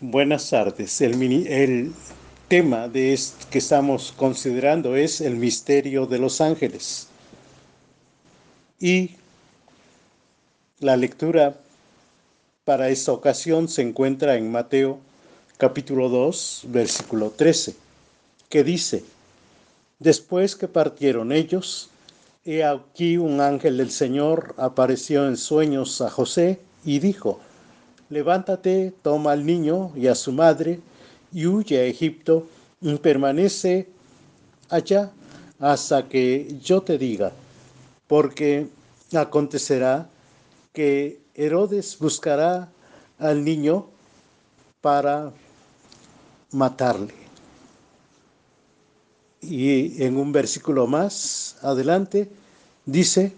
Buenas tardes. El, tema de que estamos considerando es el misterio de los ángeles. Y la lectura para esta ocasión se encuentra en Mateo capítulo 2, versículo 13, que dice, Después que partieron ellos, he aquí un ángel del Señor apareció en sueños a José y dijo, Levántate, toma al niño y a su madre y huye a Egipto y permanece allá hasta que yo te diga, porque acontecerá que Herodes buscará al niño para matarle. Y en un versículo más adelante dice,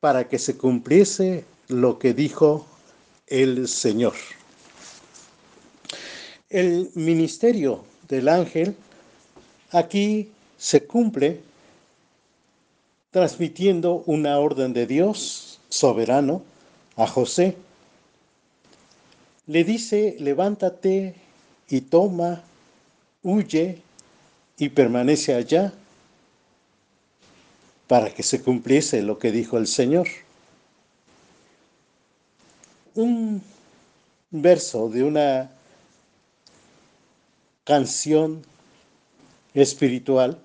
para que se cumpliese lo que dijo el Señor. El ministerio del ángel aquí se cumple transmitiendo una orden de Dios soberano a José. Le dice, levántate y toma, huye y permanece allá para que se cumpliese lo que dijo el Señor. Un verso de una canción espiritual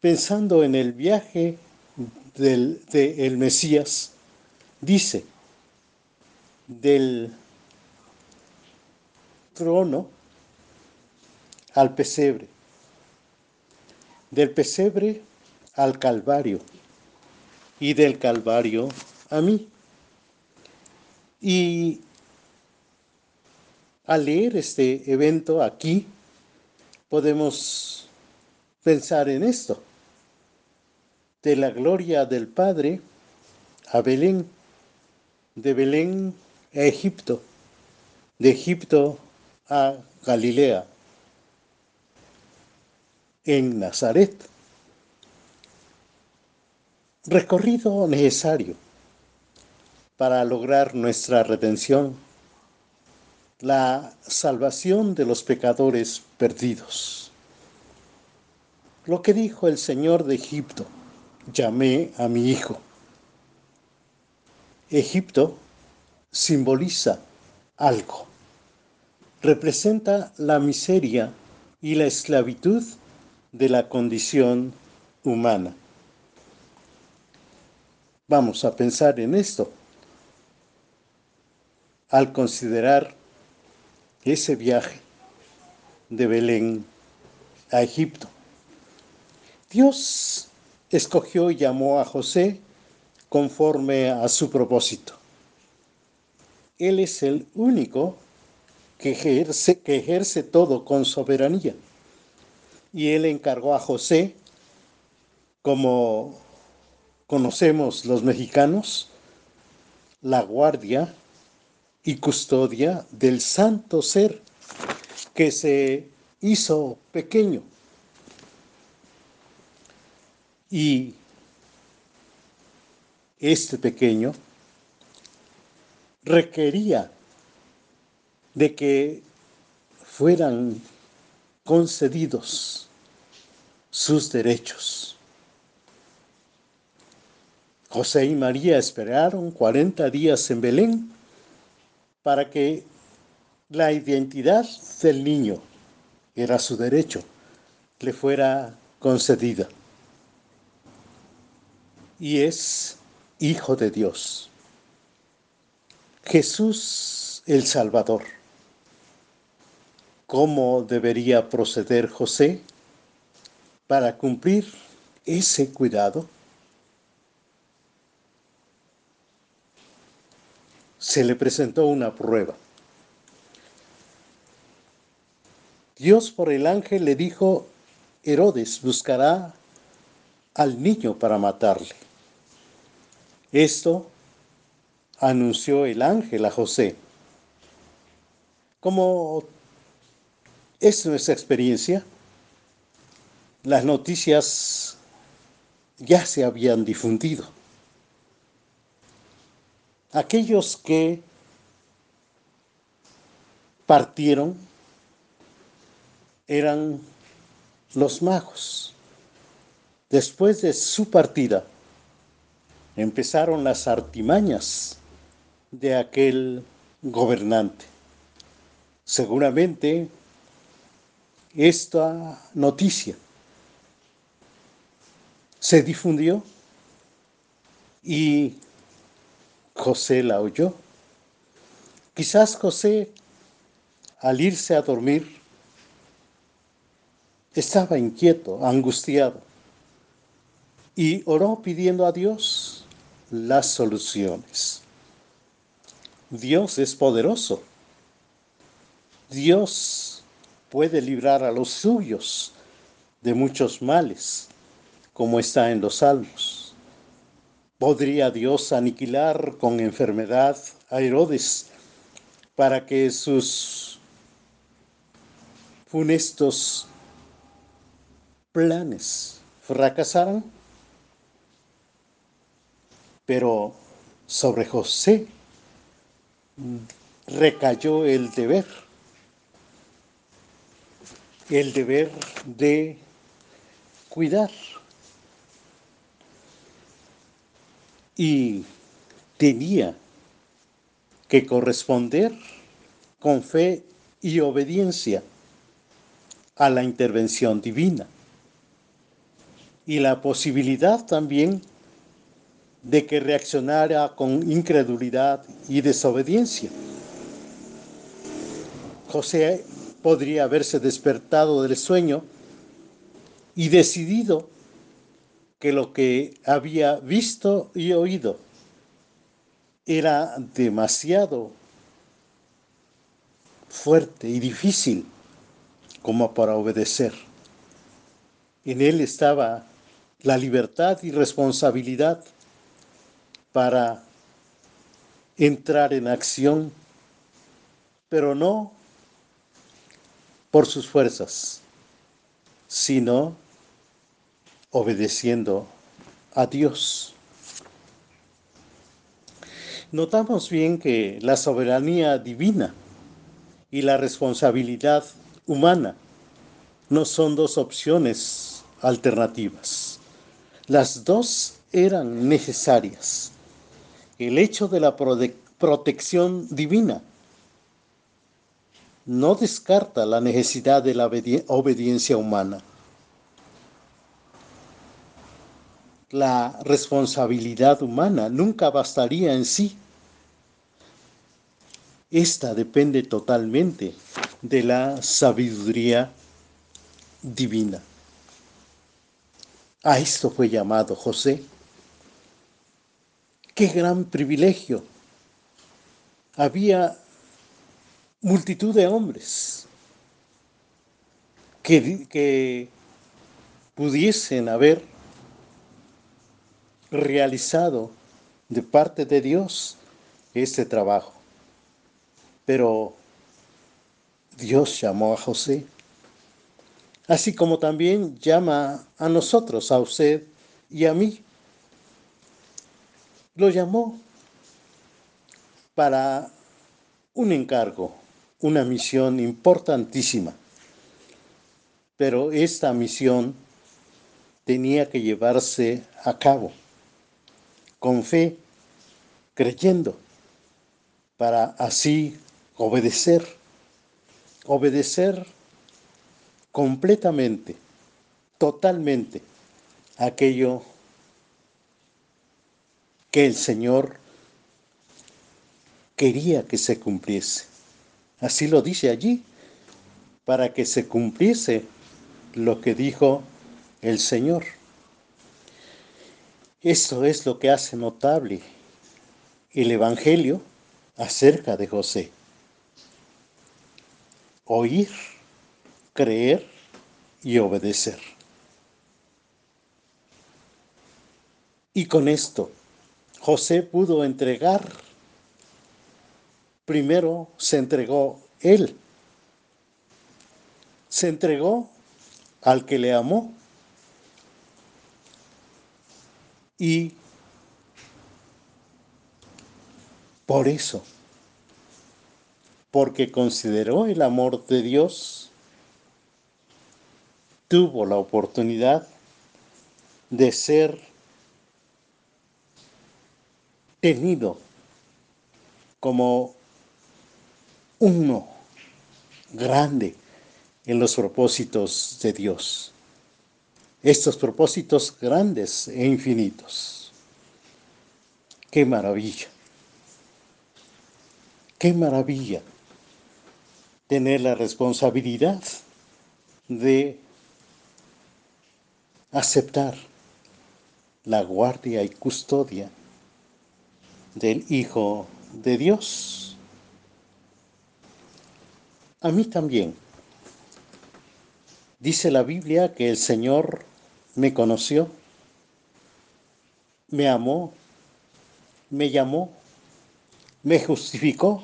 pensando en el viaje del de el Mesías, dice, del trono al pesebre, del pesebre al Calvario y del Calvario a mí. Y al leer este evento aquí, podemos pensar en esto, de la gloria del Padre a Belén, de Belén a Egipto, de Egipto a Galilea, en Nazaret. Recorrido necesario para lograr nuestra redención, la salvación de los pecadores perdidos. Lo que dijo el Señor de Egipto, llamé a mi hijo. Egipto simboliza algo, representa la miseria y la esclavitud de la condición humana. Vamos a pensar en esto al considerar ese viaje de Belén a Egipto. Dios escogió y llamó a José conforme a su propósito. Él es el único que ejerce, que ejerce todo con soberanía. Y él encargó a José, como conocemos los mexicanos, la guardia y custodia del santo ser que se hizo pequeño. Y este pequeño requería de que fueran concedidos sus derechos. José y María esperaron 40 días en Belén para que la identidad del niño, era su derecho, le fuera concedida. Y es hijo de Dios. Jesús el Salvador. ¿Cómo debería proceder José para cumplir ese cuidado? Se le presentó una prueba. Dios por el ángel le dijo, Herodes buscará al niño para matarle. Esto anunció el ángel a José. Como es nuestra experiencia, las noticias ya se habían difundido. Aquellos que partieron eran los magos. Después de su partida, empezaron las artimañas de aquel gobernante. Seguramente esta noticia se difundió y José la oyó. Quizás José, al irse a dormir, estaba inquieto, angustiado, y oró pidiendo a Dios las soluciones. Dios es poderoso. Dios puede librar a los suyos de muchos males, como está en los salmos. ¿Podría Dios aniquilar con enfermedad a Herodes para que sus funestos planes fracasaron? Pero sobre José recayó el deber, el deber de cuidar. Y tenía que corresponder con fe y obediencia a la intervención divina. Y la posibilidad también de que reaccionara con incredulidad y desobediencia. José podría haberse despertado del sueño y decidido que lo que había visto y oído era demasiado fuerte y difícil como para obedecer. En él estaba la libertad y responsabilidad para entrar en acción, pero no por sus fuerzas, sino obedeciendo a Dios. Notamos bien que la soberanía divina y la responsabilidad humana no son dos opciones alternativas. Las dos eran necesarias el hecho de la protección divina no descarta la necesidad de la obediencia humana. La responsabilidad humana nunca bastaría en sí. Esta depende totalmente de la sabiduría divina. A esto fue llamado José. Qué gran privilegio. Había multitud de hombres que, que pudiesen haber realizado de parte de Dios este trabajo. Pero Dios llamó a José, así como también llama a nosotros, a usted y a mí lo llamó para un encargo, una misión importantísima. Pero esta misión tenía que llevarse a cabo con fe, creyendo, para así obedecer, obedecer completamente, totalmente aquello que el Señor quería que se cumpliese. Así lo dice allí, para que se cumpliese lo que dijo el Señor. Esto es lo que hace notable el Evangelio acerca de José. Oír, creer y obedecer. Y con esto José pudo entregar, primero se entregó él, se entregó al que le amó y por eso porque consideró el amor de Dios, tuvo la oportunidad de ser tenido como uno grande en los propósitos de Dios. Estos propósitos grandes e infinitos. Qué maravilla. Qué maravilla tener la responsabilidad de aceptar la guardia y custodia del Hijo de Dios. A mí también. Dice la Biblia que el Señor me conoció, me amó, me llamó, me justificó,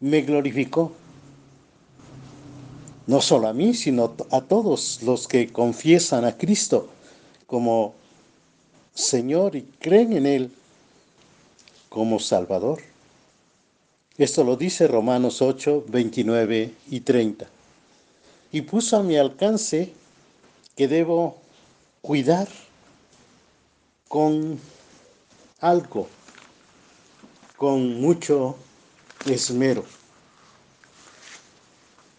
me glorificó. No solo a mí, sino a todos los que confiesan a Cristo como Señor y creen en Él como Salvador. Esto lo dice Romanos 8, 29 y 30. Y puso a mi alcance que debo cuidar con algo, con mucho esmero.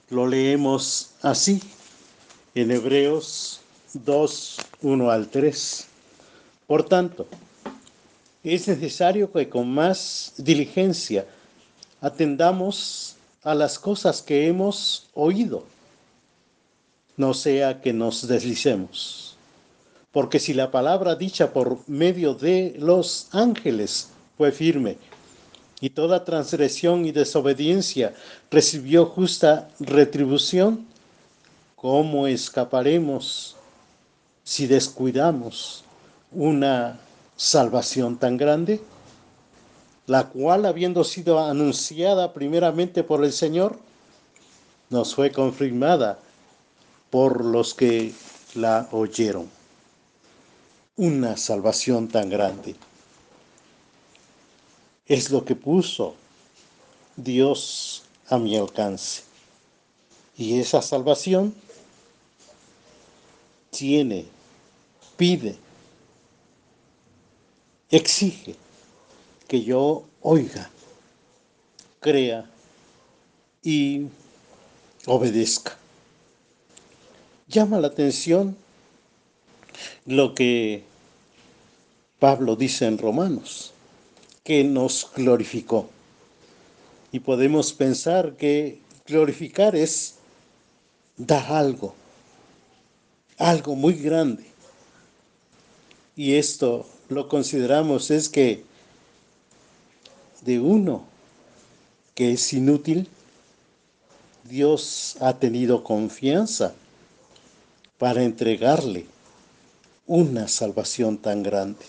Lo leemos así en Hebreos 2, 1 al 3. Por tanto, es necesario que con más diligencia atendamos a las cosas que hemos oído, no sea que nos deslicemos. Porque si la palabra dicha por medio de los ángeles fue firme, y toda transgresión y desobediencia recibió justa retribución, ¿cómo escaparemos si descuidamos una salvación tan grande, la cual habiendo sido anunciada primeramente por el Señor, nos fue confirmada por los que la oyeron. Una salvación tan grande. Es lo que puso Dios a mi alcance. Y esa salvación tiene, pide exige que yo oiga, crea y obedezca. Llama la atención lo que Pablo dice en Romanos, que nos glorificó. Y podemos pensar que glorificar es dar algo, algo muy grande. Y esto lo consideramos es que de uno que es inútil, Dios ha tenido confianza para entregarle una salvación tan grande.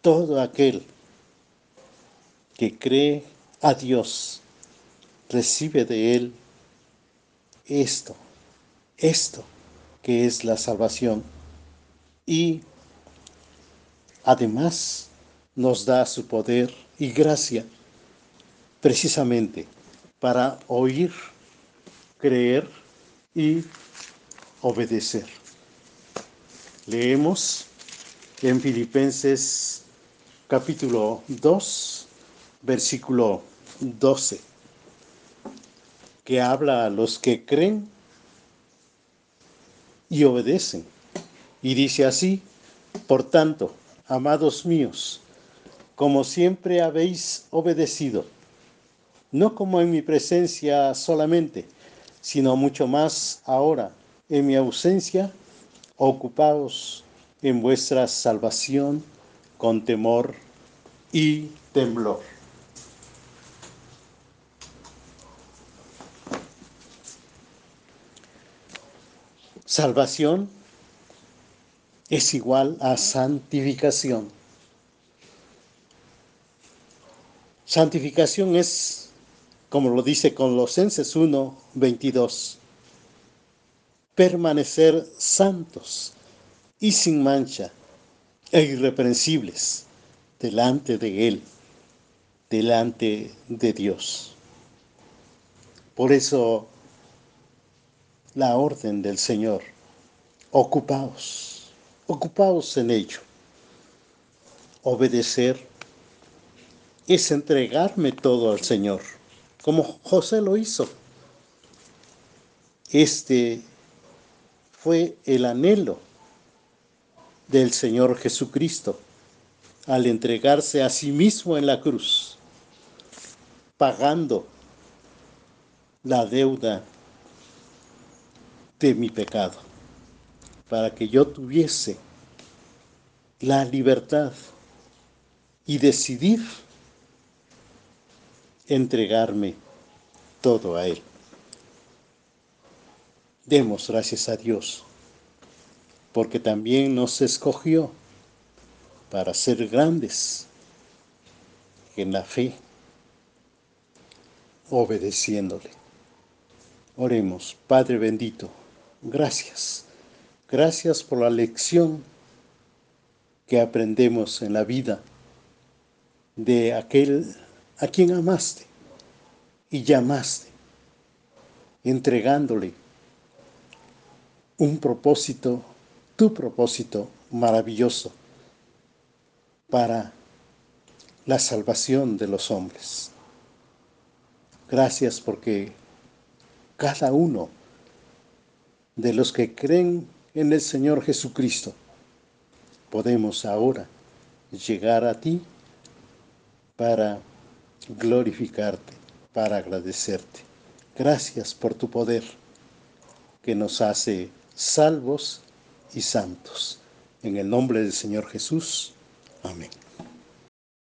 Todo aquel que cree a Dios recibe de Él esto, esto que es la salvación. Y Además, nos da su poder y gracia precisamente para oír, creer y obedecer. Leemos en Filipenses capítulo 2, versículo 12, que habla a los que creen y obedecen. Y dice así, por tanto, amados míos, como siempre habéis obedecido, no como en mi presencia solamente, sino mucho más ahora, en mi ausencia, ocupaos en vuestra salvación con temor y temblor. Salvación es igual a santificación. Santificación es, como lo dice Colosenses 1, 22, permanecer santos y sin mancha e irreprensibles delante de Él, delante de Dios. Por eso la orden del Señor, ocupaos, ocupaos en ello. Obedecer es entregarme todo al Señor, como José lo hizo. Este fue el anhelo del Señor Jesucristo al entregarse a sí mismo en la cruz, pagando la deuda de mi pecado, para que yo tuviese la libertad y decidir entregarme todo a Él. Demos gracias a Dios, porque también nos escogió para ser grandes en la fe, obedeciéndole. Oremos, Padre bendito, gracias. Gracias por la lección que aprendemos en la vida de aquel a quien amaste y llamaste, entregándole un propósito, tu propósito maravilloso para la salvación de los hombres. Gracias porque cada uno de los que creen en el Señor Jesucristo podemos ahora llegar a ti para glorificarte, para agradecerte. Gracias por tu poder que nos hace salvos y santos. En el nombre del Señor Jesús. Amén.